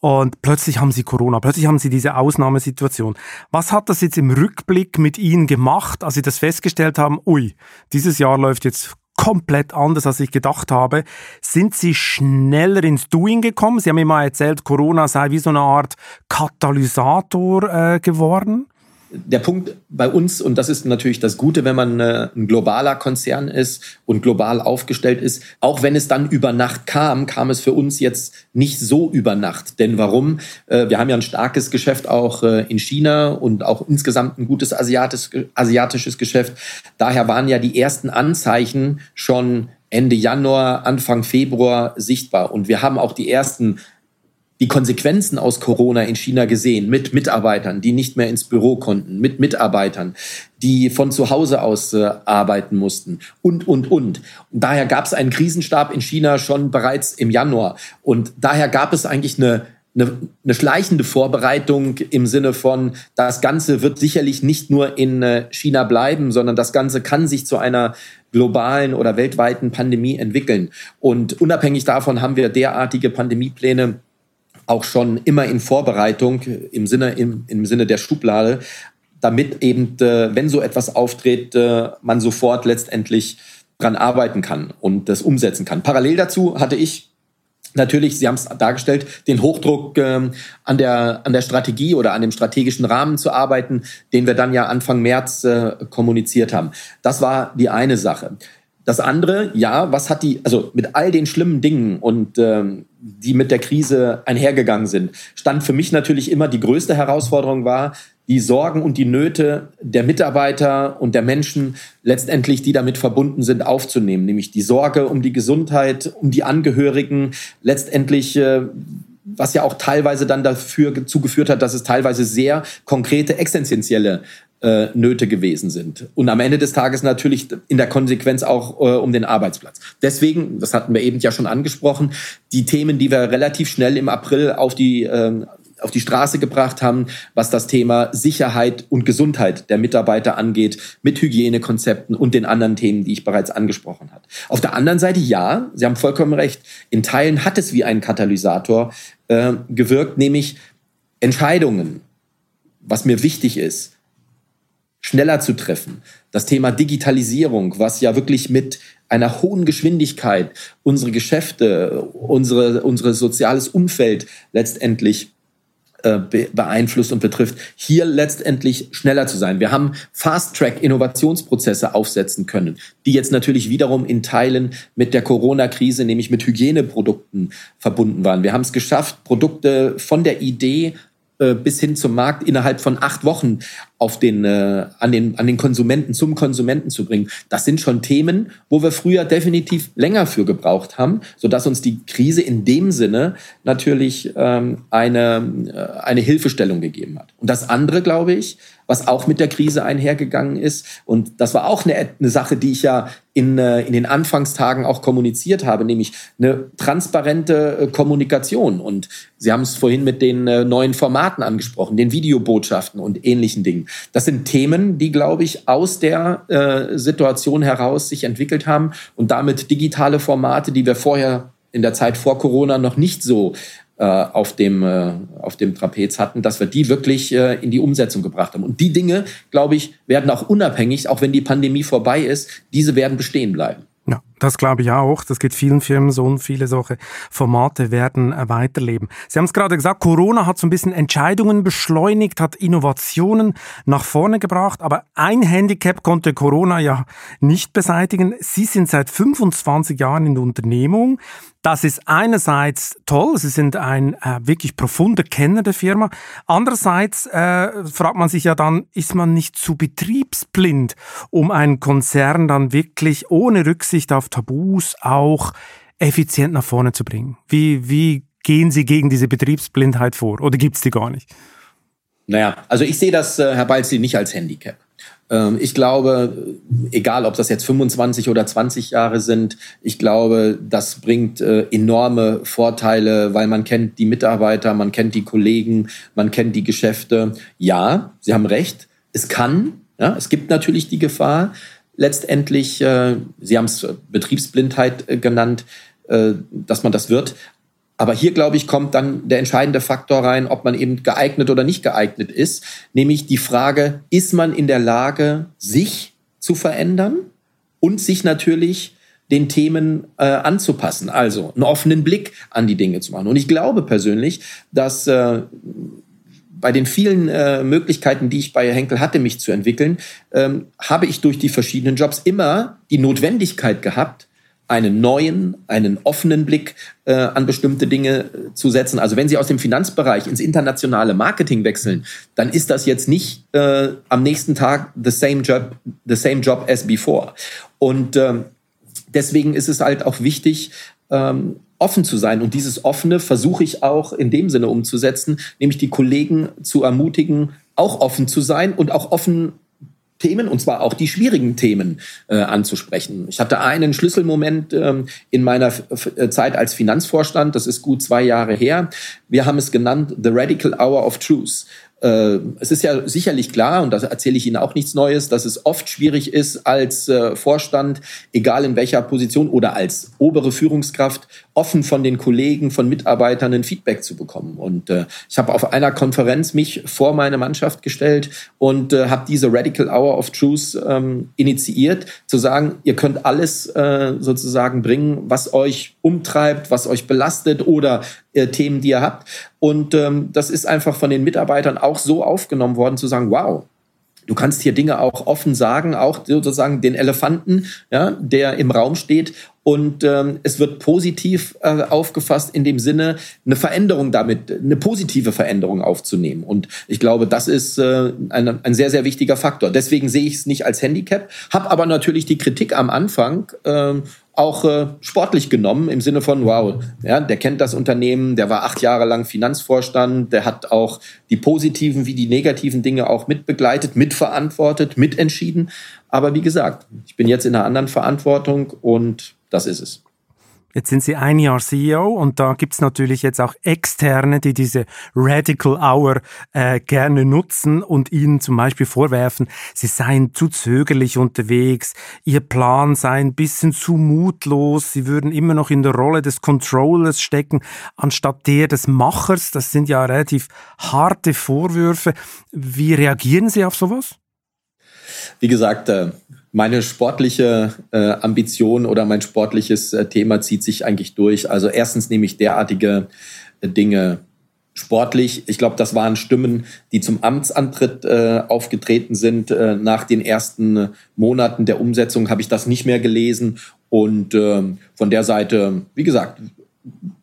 Und plötzlich haben sie Corona, plötzlich haben sie diese Ausnahmesituation. Was hat das jetzt im Rückblick mit Ihnen gemacht, als Sie das festgestellt haben, ui, dieses Jahr läuft jetzt komplett anders, als ich gedacht habe. Sind Sie schneller ins Doing gekommen? Sie haben mir mal erzählt, Corona sei wie so eine Art Katalysator äh, geworden der Punkt bei uns, und das ist natürlich das Gute, wenn man äh, ein globaler Konzern ist und global aufgestellt ist, auch wenn es dann über Nacht kam, kam es für uns jetzt nicht so über Nacht. Denn warum? Äh, wir haben ja ein starkes Geschäft auch äh, in China und auch insgesamt ein gutes asiatisches Geschäft. Daher waren ja die ersten Anzeichen schon Ende Januar, Anfang Februar sichtbar. Und wir haben auch die ersten die Konsequenzen aus Corona in China gesehen mit Mitarbeitern, die nicht mehr ins Büro konnten, mit Mitarbeitern, die von zu Hause aus äh, arbeiten mussten und, und, und. Und daher gab es einen Krisenstab in China schon bereits im Januar. Und daher gab es eigentlich eine, eine, eine schleichende Vorbereitung im Sinne von, das Ganze wird sicherlich nicht nur in äh, China bleiben, sondern das Ganze kann sich zu einer globalen oder weltweiten Pandemie entwickeln. Und unabhängig davon haben wir derartige Pandemiepläne auch schon immer in Vorbereitung im Sinne, im, im Sinne der Schublade, damit eben, äh, wenn so etwas auftritt, äh, man sofort letztendlich dran arbeiten kann und das umsetzen kann. Parallel dazu hatte ich natürlich, Sie haben es dargestellt, den Hochdruck ähm, an, der, an der Strategie oder an dem strategischen Rahmen zu arbeiten, den wir dann ja Anfang März äh, kommuniziert haben. Das war die eine Sache. Das andere, ja, was hat die, also mit all den schlimmen Dingen und ähm, die mit der Krise einhergegangen sind, stand für mich natürlich immer die größte Herausforderung war, die Sorgen und die Nöte der Mitarbeiter und der Menschen letztendlich, die damit verbunden sind, aufzunehmen. Nämlich die Sorge um die Gesundheit, um die Angehörigen, letztendlich, äh, was ja auch teilweise dann dafür zugeführt hat, dass es teilweise sehr konkrete, existenzielle äh, Nöte gewesen sind. Und am Ende des Tages natürlich in der Konsequenz auch äh, um den Arbeitsplatz. Deswegen, das hatten wir eben ja schon angesprochen, die Themen, die wir relativ schnell im April auf die äh, auf die Straße gebracht haben, was das Thema Sicherheit und Gesundheit der Mitarbeiter angeht, mit Hygienekonzepten und den anderen Themen, die ich bereits angesprochen habe. Auf der anderen Seite, ja, Sie haben vollkommen recht, in Teilen hat es wie ein Katalysator äh, gewirkt, nämlich Entscheidungen, was mir wichtig ist, schneller zu treffen. Das Thema Digitalisierung, was ja wirklich mit einer hohen Geschwindigkeit unsere Geschäfte, unsere, unsere soziales Umfeld letztendlich äh, beeinflusst und betrifft, hier letztendlich schneller zu sein. Wir haben Fast-Track-Innovationsprozesse aufsetzen können, die jetzt natürlich wiederum in Teilen mit der Corona-Krise, nämlich mit Hygieneprodukten verbunden waren. Wir haben es geschafft, Produkte von der Idee äh, bis hin zum Markt innerhalb von acht Wochen auf den, äh, an, den, an den Konsumenten, zum Konsumenten zu bringen. Das sind schon Themen, wo wir früher definitiv länger für gebraucht haben, sodass uns die Krise in dem Sinne natürlich ähm, eine, äh, eine Hilfestellung gegeben hat. Und das andere, glaube ich, was auch mit der Krise einhergegangen ist. Und das war auch eine, eine Sache, die ich ja in, äh, in den Anfangstagen auch kommuniziert habe, nämlich eine transparente äh, Kommunikation. Und Sie haben es vorhin mit den äh, neuen Formaten angesprochen, den Videobotschaften und ähnlichen Dingen. Das sind Themen, die, glaube ich, aus der äh, Situation heraus sich entwickelt haben und damit digitale Formate, die wir vorher in der Zeit vor Corona noch nicht so äh, auf dem, äh, auf dem Trapez hatten, dass wir die wirklich äh, in die Umsetzung gebracht haben. Und die Dinge, glaube ich, werden auch unabhängig, auch wenn die Pandemie vorbei ist, diese werden bestehen bleiben. Ja, das glaube ich auch. Das geht vielen Firmen so und viele solche Formate werden äh, weiterleben. Sie haben es gerade gesagt, Corona hat so ein bisschen Entscheidungen beschleunigt, hat Innovationen nach vorne gebracht, aber ein Handicap konnte Corona ja nicht beseitigen. Sie sind seit 25 Jahren in der Unternehmung. Das ist einerseits toll, Sie sind ein äh, wirklich profunder Kenner der Firma. Andererseits äh, fragt man sich ja dann, ist man nicht zu betriebsblind, um einen Konzern dann wirklich ohne Rücksicht auf Tabus auch effizient nach vorne zu bringen? Wie, wie gehen Sie gegen diese Betriebsblindheit vor oder gibt es die gar nicht? Naja, also ich sehe das, äh, Herr Balzi, nicht als Handicap. Ähm, ich glaube, egal ob das jetzt 25 oder 20 Jahre sind, ich glaube, das bringt äh, enorme Vorteile, weil man kennt die Mitarbeiter, man kennt die Kollegen, man kennt die Geschäfte. Ja, Sie haben recht, es kann, ja, es gibt natürlich die Gefahr, letztendlich, äh, Sie haben es Betriebsblindheit äh, genannt, dass man das wird. Aber hier, glaube ich, kommt dann der entscheidende Faktor rein, ob man eben geeignet oder nicht geeignet ist, nämlich die Frage, ist man in der Lage, sich zu verändern und sich natürlich den Themen äh, anzupassen, also einen offenen Blick an die Dinge zu machen. Und ich glaube persönlich, dass äh, bei den vielen äh, Möglichkeiten, die ich bei Henkel hatte, mich zu entwickeln, ähm, habe ich durch die verschiedenen Jobs immer die Notwendigkeit gehabt, einen neuen, einen offenen Blick äh, an bestimmte Dinge äh, zu setzen. Also wenn Sie aus dem Finanzbereich ins internationale Marketing wechseln, dann ist das jetzt nicht äh, am nächsten Tag the same job, the same job as before. Und ähm, deswegen ist es halt auch wichtig, ähm, offen zu sein. Und dieses Offene versuche ich auch in dem Sinne umzusetzen, nämlich die Kollegen zu ermutigen, auch offen zu sein und auch offen Themen, und zwar auch die schwierigen Themen äh, anzusprechen. Ich hatte einen Schlüsselmoment ähm, in meiner F äh, Zeit als Finanzvorstand, das ist gut zwei Jahre her. Wir haben es genannt The Radical Hour of Truth. Äh, es ist ja sicherlich klar, und da erzähle ich Ihnen auch nichts Neues, dass es oft schwierig ist, als äh, Vorstand, egal in welcher Position oder als obere Führungskraft, offen von den Kollegen, von Mitarbeitern ein Feedback zu bekommen. Und äh, ich habe auf einer Konferenz mich vor meine Mannschaft gestellt und habe diese Radical Hour of Truth ähm, initiiert, zu sagen, ihr könnt alles sozusagen bringen, was euch umtreibt, was euch belastet oder Themen, die ihr habt. Und ähm, das ist einfach von den Mitarbeitern auch so aufgenommen worden, zu sagen, wow, Du kannst hier Dinge auch offen sagen, auch sozusagen den Elefanten, ja, der im Raum steht. Und ähm, es wird positiv äh, aufgefasst in dem Sinne, eine Veränderung damit, eine positive Veränderung aufzunehmen. Und ich glaube, das ist äh, ein, ein sehr, sehr wichtiger Faktor. Deswegen sehe ich es nicht als Handicap, habe aber natürlich die Kritik am Anfang äh, auch äh, sportlich genommen im Sinne von, wow, ja, der kennt das Unternehmen, der war acht Jahre lang Finanzvorstand, der hat auch die positiven wie die negativen Dinge auch mitbegleitet, mitverantwortet, mitentschieden. Aber wie gesagt, ich bin jetzt in einer anderen Verantwortung und das ist es. Jetzt sind Sie ein Jahr CEO und da gibt's natürlich jetzt auch Externe, die diese Radical Hour äh, gerne nutzen und Ihnen zum Beispiel vorwerfen, Sie seien zu zögerlich unterwegs, Ihr Plan sei ein bisschen zu mutlos, Sie würden immer noch in der Rolle des Controllers stecken, anstatt der des Machers. Das sind ja relativ harte Vorwürfe. Wie reagieren Sie auf sowas? Wie gesagt, äh, meine sportliche äh, Ambition oder mein sportliches äh, Thema zieht sich eigentlich durch. Also erstens nehme ich derartige äh, Dinge sportlich. Ich glaube, das waren Stimmen, die zum Amtsantritt äh, aufgetreten sind. Äh, nach den ersten Monaten der Umsetzung habe ich das nicht mehr gelesen. Und äh, von der Seite, wie gesagt,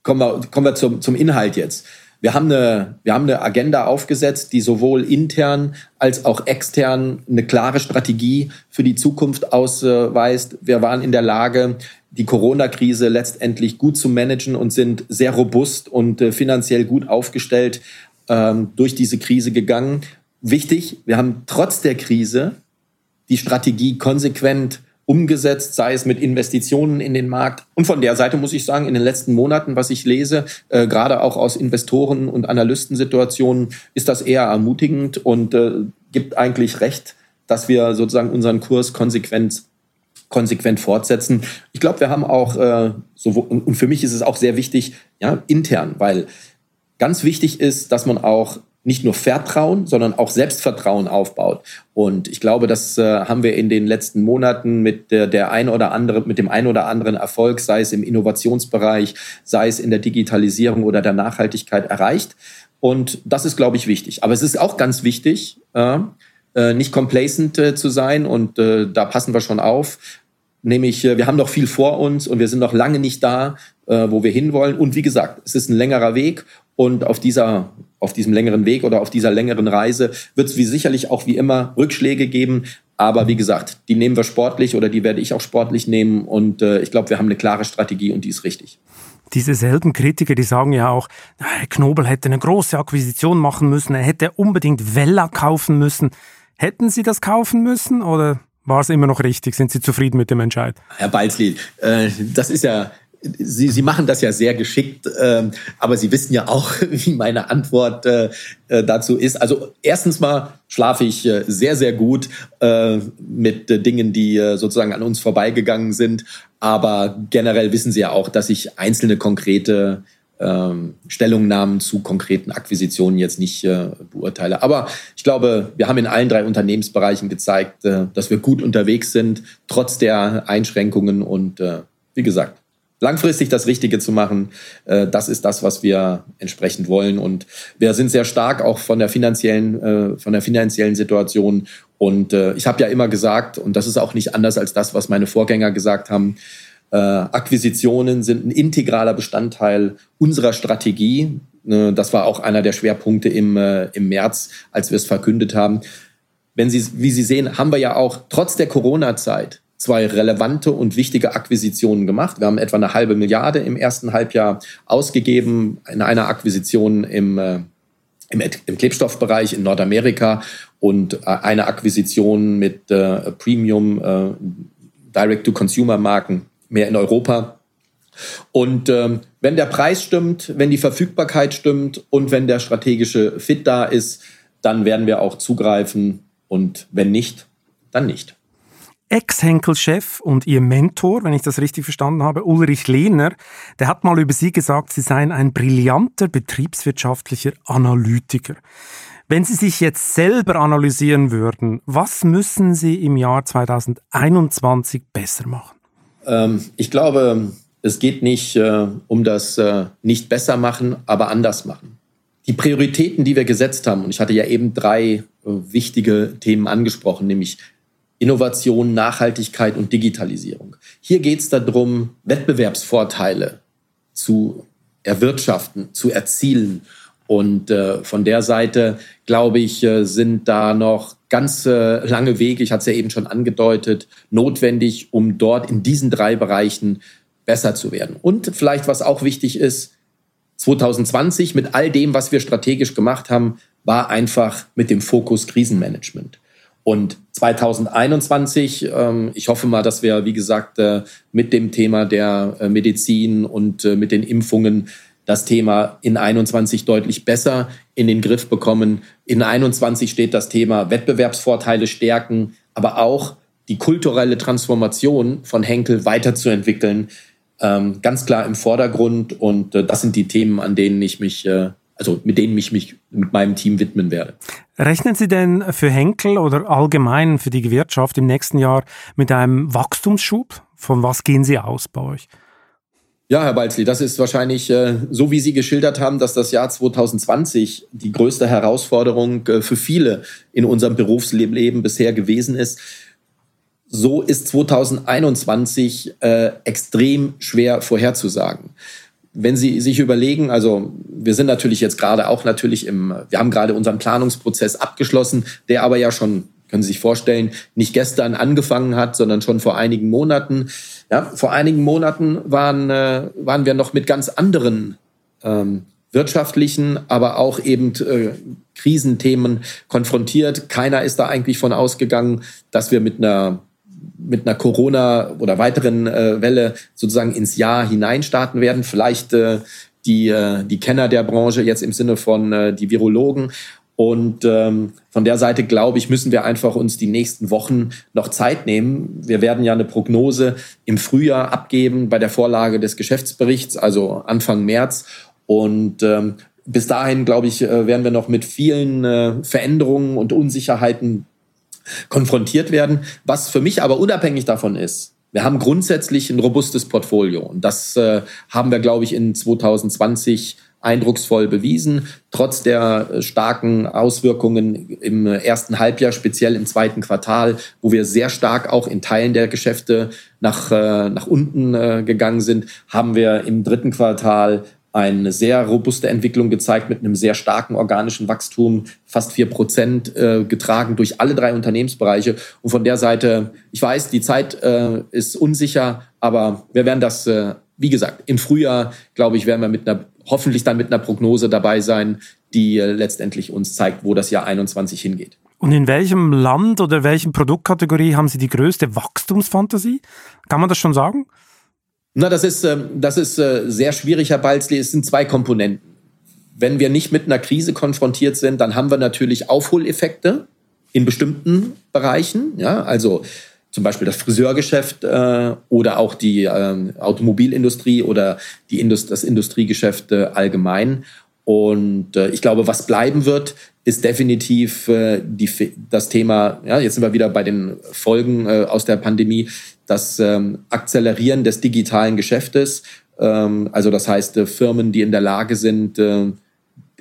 kommen wir, kommen wir zum, zum Inhalt jetzt. Wir haben, eine, wir haben eine Agenda aufgesetzt, die sowohl intern als auch extern eine klare Strategie für die Zukunft ausweist. Wir waren in der Lage, die Corona-Krise letztendlich gut zu managen und sind sehr robust und äh, finanziell gut aufgestellt ähm, durch diese Krise gegangen. Wichtig, wir haben trotz der Krise die Strategie konsequent umgesetzt, sei es mit Investitionen in den Markt. Und von der Seite muss ich sagen, in den letzten Monaten, was ich lese, äh, gerade auch aus Investoren- und Analystensituationen, ist das eher ermutigend und äh, gibt eigentlich recht, dass wir sozusagen unseren Kurs konsequent konsequent fortsetzen. Ich glaube, wir haben auch äh, so und für mich ist es auch sehr wichtig, ja, intern, weil ganz wichtig ist, dass man auch nicht nur Vertrauen, sondern auch Selbstvertrauen aufbaut. Und ich glaube, das äh, haben wir in den letzten Monaten mit der, der ein oder andere, mit dem ein oder anderen Erfolg, sei es im Innovationsbereich, sei es in der Digitalisierung oder der Nachhaltigkeit erreicht. Und das ist, glaube ich, wichtig. Aber es ist auch ganz wichtig, äh, äh nicht complacent äh, zu sein. Und äh, da passen wir schon auf. Nämlich, wir haben noch viel vor uns und wir sind noch lange nicht da, wo wir hinwollen. Und wie gesagt, es ist ein längerer Weg und auf dieser, auf diesem längeren Weg oder auf dieser längeren Reise wird es wie sicherlich auch wie immer Rückschläge geben. Aber wie gesagt, die nehmen wir sportlich oder die werde ich auch sportlich nehmen. Und äh, ich glaube, wir haben eine klare Strategie und die ist richtig. Diese selben Kritiker, die sagen ja auch, Herr Knobel hätte eine große Akquisition machen müssen, er hätte unbedingt Vella kaufen müssen. Hätten Sie das kaufen müssen oder war es immer noch richtig? Sind Sie zufrieden mit dem Entscheid? Herr Balzli, äh, das ist ja Sie, Sie machen das ja sehr geschickt, ähm, aber Sie wissen ja auch, [laughs] wie meine Antwort äh, äh, dazu ist. Also erstens mal schlafe ich äh, sehr, sehr gut äh, mit äh, Dingen, die äh, sozusagen an uns vorbeigegangen sind. Aber generell wissen Sie ja auch, dass ich einzelne konkrete ähm, Stellungnahmen zu konkreten Akquisitionen jetzt nicht äh, beurteile. Aber ich glaube, wir haben in allen drei Unternehmensbereichen gezeigt, äh, dass wir gut unterwegs sind, trotz der Einschränkungen. Und äh, wie gesagt, langfristig das Richtige zu machen, äh, das ist das, was wir entsprechend wollen. Und wir sind sehr stark auch von der finanziellen, äh, von der finanziellen Situation. Und äh, ich habe ja immer gesagt, und das ist auch nicht anders als das, was meine Vorgänger gesagt haben, Akquisitionen sind ein integraler Bestandteil unserer Strategie. Das war auch einer der Schwerpunkte im, im März, als wir es verkündet haben. Wenn Sie, wie Sie sehen, haben wir ja auch trotz der Corona-Zeit zwei relevante und wichtige Akquisitionen gemacht. Wir haben etwa eine halbe Milliarde im ersten Halbjahr ausgegeben in einer Akquisition im, äh, im, im Klebstoffbereich in Nordamerika und äh, eine Akquisition mit äh, Premium äh, Direct-to-Consumer-Marken mehr in Europa. Und ähm, wenn der Preis stimmt, wenn die Verfügbarkeit stimmt und wenn der strategische Fit da ist, dann werden wir auch zugreifen und wenn nicht, dann nicht. Ex-Henkel-Chef und Ihr Mentor, wenn ich das richtig verstanden habe, Ulrich Lehner, der hat mal über Sie gesagt, Sie seien ein brillanter betriebswirtschaftlicher Analytiker. Wenn Sie sich jetzt selber analysieren würden, was müssen Sie im Jahr 2021 besser machen? Ähm, ich glaube, es geht nicht äh, um das äh, nicht besser machen, aber anders machen. Die Prioritäten, die wir gesetzt haben, und ich hatte ja eben drei äh, wichtige Themen angesprochen, nämlich Innovation, Nachhaltigkeit und Digitalisierung. Hier geht es darum, Wettbewerbsvorteile zu erwirtschaften, zu erzielen. Und äh, von der Seite, glaube ich, äh, sind da noch ganz äh, lange Wege, ich hatte es ja eben schon angedeutet, notwendig, um dort in diesen drei Bereichen besser zu werden. Und vielleicht, was auch wichtig ist, 2020 mit all dem, was wir strategisch gemacht haben, war einfach mit dem Fokus Krisenmanagement. Und 2021, ähm, ich hoffe mal, dass wir, wie gesagt, äh, mit dem Thema der äh, Medizin und äh, mit den Impfungen das Thema in 21 deutlich besser in den Griff bekommen. In 21 steht das Thema Wettbewerbsvorteile stärken, aber auch die kulturelle Transformation von Henkel weiterzuentwickeln, ähm, ganz klar im Vordergrund. Und das sind die Themen, an denen ich mich also mit denen ich mich mit meinem Team widmen werde. Rechnen Sie denn für Henkel oder allgemein für die Wirtschaft im nächsten Jahr mit einem Wachstumsschub? Von was gehen Sie aus bei euch? Ja, Herr Balzli, das ist wahrscheinlich äh, so, wie Sie geschildert haben, dass das Jahr 2020 die größte Herausforderung äh, für viele in unserem Berufsleben bisher gewesen ist. So ist 2021 äh, extrem schwer vorherzusagen wenn Sie sich überlegen, also wir sind natürlich jetzt gerade auch natürlich im, wir haben gerade unseren Planungsprozess abgeschlossen, der aber ja schon, können Sie sich vorstellen, nicht gestern angefangen hat, sondern schon vor einigen Monaten. Ja, vor einigen Monaten waren, äh, waren wir noch mit ganz anderen ähm, wirtschaftlichen, aber auch eben äh, Krisenthemen konfrontiert. Keiner ist da eigentlich von ausgegangen, dass wir mit einer mit einer Corona oder weiteren äh, Welle sozusagen ins Jahr hinein starten werden. Vielleicht äh, die, äh, die Kenner der Branche jetzt im Sinne von äh, die Virologen. Und ähm, von der Seite, glaube ich, müssen wir einfach uns die nächsten Wochen noch Zeit nehmen. Wir werden ja eine Prognose im Frühjahr abgeben bei der Vorlage des Geschäftsberichts, also Anfang März. Und ähm, bis dahin, glaube ich, äh, werden wir noch mit vielen äh, Veränderungen und Unsicherheiten konfrontiert werden. Was für mich aber unabhängig davon ist, wir haben grundsätzlich ein robustes Portfolio und das äh, haben wir, glaube ich, in 2020 eindrucksvoll bewiesen, trotz der äh, starken Auswirkungen im ersten Halbjahr, speziell im zweiten Quartal, wo wir sehr stark auch in Teilen der Geschäfte nach, äh, nach unten äh, gegangen sind, haben wir im dritten Quartal eine sehr robuste Entwicklung gezeigt mit einem sehr starken organischen Wachstum, fast vier Prozent äh, getragen durch alle drei Unternehmensbereiche. Und von der Seite, ich weiß, die Zeit äh, ist unsicher, aber wir werden das, äh, wie gesagt, im Frühjahr, glaube ich, werden wir mit einer, hoffentlich dann mit einer Prognose dabei sein, die äh, letztendlich uns zeigt, wo das Jahr 21 hingeht. Und in welchem Land oder welchen Produktkategorie haben Sie die größte Wachstumsfantasie? Kann man das schon sagen? Na, das ist, ähm, das ist äh, sehr schwierig, Herr Balzli. Es sind zwei Komponenten. Wenn wir nicht mit einer Krise konfrontiert sind, dann haben wir natürlich Aufholeffekte in bestimmten Bereichen. Ja, also zum Beispiel das Friseurgeschäft äh, oder auch die äh, Automobilindustrie oder die Indust das Industriegeschäft äh, allgemein. Und ich glaube, was bleiben wird, ist definitiv die, das Thema, ja, jetzt sind wir wieder bei den Folgen aus der Pandemie, das ähm, Akzelerieren des digitalen Geschäftes. Ähm, also das heißt, äh, Firmen, die in der Lage sind, äh,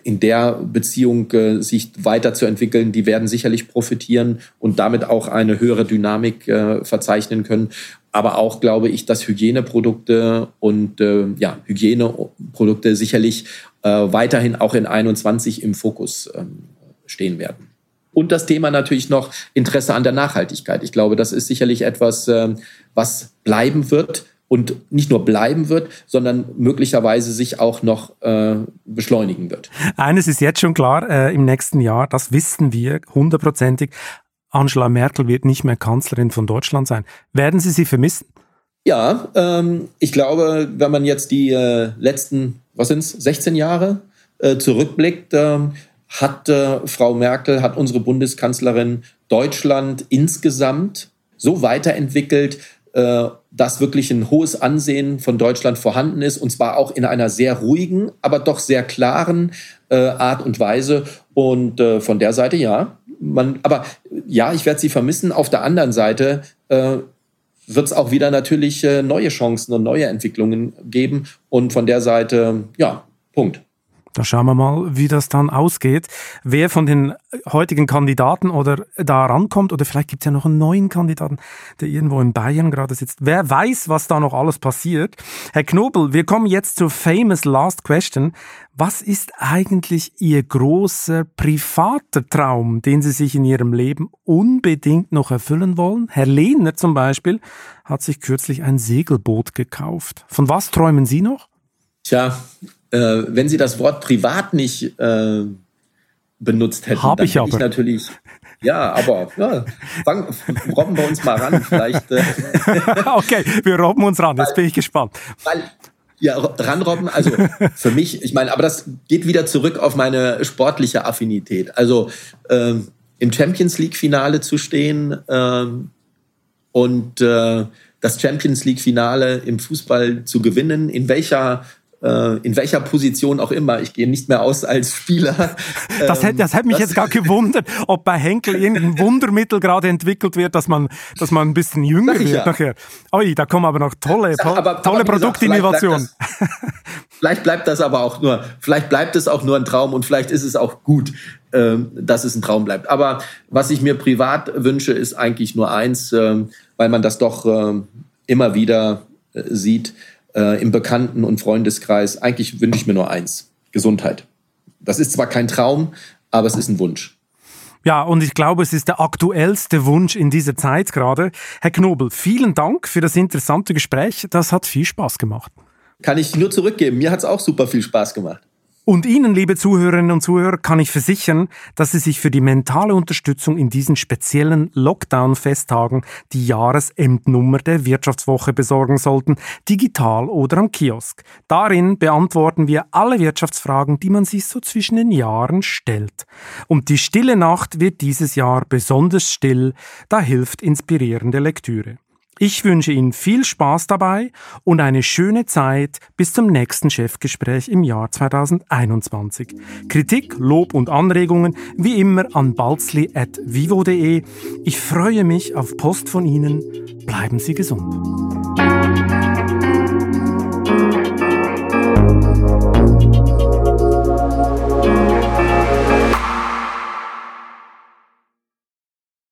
in der Beziehung äh, sich weiterzuentwickeln, die werden sicherlich profitieren und damit auch eine höhere Dynamik äh, verzeichnen können. Aber auch glaube ich, dass Hygieneprodukte und äh, ja, Hygieneprodukte sicherlich äh, weiterhin auch in 21 im Fokus ähm, stehen werden. Und das Thema natürlich noch Interesse an der Nachhaltigkeit. Ich glaube, das ist sicherlich etwas, äh, was bleiben wird und nicht nur bleiben wird, sondern möglicherweise sich auch noch äh, beschleunigen wird. Eines ist jetzt schon klar, äh, im nächsten Jahr, das wissen wir hundertprozentig, Angela Merkel wird nicht mehr Kanzlerin von Deutschland sein. Werden Sie sie vermissen? Ja, ähm, ich glaube, wenn man jetzt die äh, letzten, was sind es, 16 Jahre äh, zurückblickt, ähm, hat äh, Frau Merkel, hat unsere Bundeskanzlerin Deutschland insgesamt so weiterentwickelt, äh, dass wirklich ein hohes Ansehen von Deutschland vorhanden ist und zwar auch in einer sehr ruhigen, aber doch sehr klaren äh, Art und Weise. Und äh, von der Seite ja, man, aber ja, ich werde sie vermissen. Auf der anderen Seite äh, wird es auch wieder natürlich äh, neue Chancen und neue Entwicklungen geben. Und von der Seite, ja, Punkt. Da schauen wir mal, wie das dann ausgeht. Wer von den heutigen Kandidaten oder da rankommt, oder vielleicht gibt es ja noch einen neuen Kandidaten, der irgendwo in Bayern gerade sitzt. Wer weiß, was da noch alles passiert. Herr Knobel, wir kommen jetzt zur famous last question. Was ist eigentlich Ihr großer privater Traum, den Sie sich in Ihrem Leben unbedingt noch erfüllen wollen? Herr Lehner zum Beispiel hat sich kürzlich ein Segelboot gekauft. Von was träumen Sie noch? Tja, äh, wenn Sie das Wort privat nicht äh, benutzt hätten, Hab dann ich hätte ich natürlich. Ja, aber ja, fang, robben wir uns mal ran. [laughs] Vielleicht. Äh, [laughs] okay, wir robben uns ran. Jetzt bin ich gespannt. Weil, ja, ranrobben, also für mich, ich meine, aber das geht wieder zurück auf meine sportliche Affinität. Also ähm, im Champions League-Finale zu stehen ähm, und äh, das Champions League-Finale im Fußball zu gewinnen, in welcher in welcher Position auch immer. Ich gehe nicht mehr aus als Spieler. [laughs] Das hätte, das hätte mich das jetzt gar gewundert, ob bei Henkel irgendein Wundermittel gerade entwickelt wird, dass man, dass man ein bisschen jünger wird ja. nachher. Ui, da kommen aber noch tolle, Sag, aber, tolle Produktinnovationen. Vielleicht, vielleicht bleibt das aber auch nur, vielleicht bleibt es auch nur ein Traum und vielleicht ist es auch gut, ähm, dass es ein Traum bleibt. Aber was ich mir privat wünsche, ist eigentlich nur eins, ähm, weil man das doch ähm, immer wieder äh, sieht äh, im Bekannten- und Freundeskreis. Eigentlich wünsche ich mir nur eins: Gesundheit. Das ist zwar kein Traum, aber es ist ein Wunsch. Ja, und ich glaube, es ist der aktuellste Wunsch in dieser Zeit gerade. Herr Knobel, vielen Dank für das interessante Gespräch. Das hat viel Spaß gemacht. Kann ich nur zurückgeben. Mir hat es auch super viel Spaß gemacht. Und Ihnen, liebe Zuhörerinnen und Zuhörer, kann ich versichern, dass Sie sich für die mentale Unterstützung in diesen speziellen Lockdown-Festtagen die Jahresendnummer der Wirtschaftswoche besorgen sollten, digital oder am Kiosk. Darin beantworten wir alle Wirtschaftsfragen, die man sich so zwischen den Jahren stellt. Und die stille Nacht wird dieses Jahr besonders still, da hilft inspirierende Lektüre. Ich wünsche Ihnen viel Spaß dabei und eine schöne Zeit bis zum nächsten Chefgespräch im Jahr 2021. Kritik, Lob und Anregungen wie immer an balzli.vivo.de. Ich freue mich auf Post von Ihnen. Bleiben Sie gesund.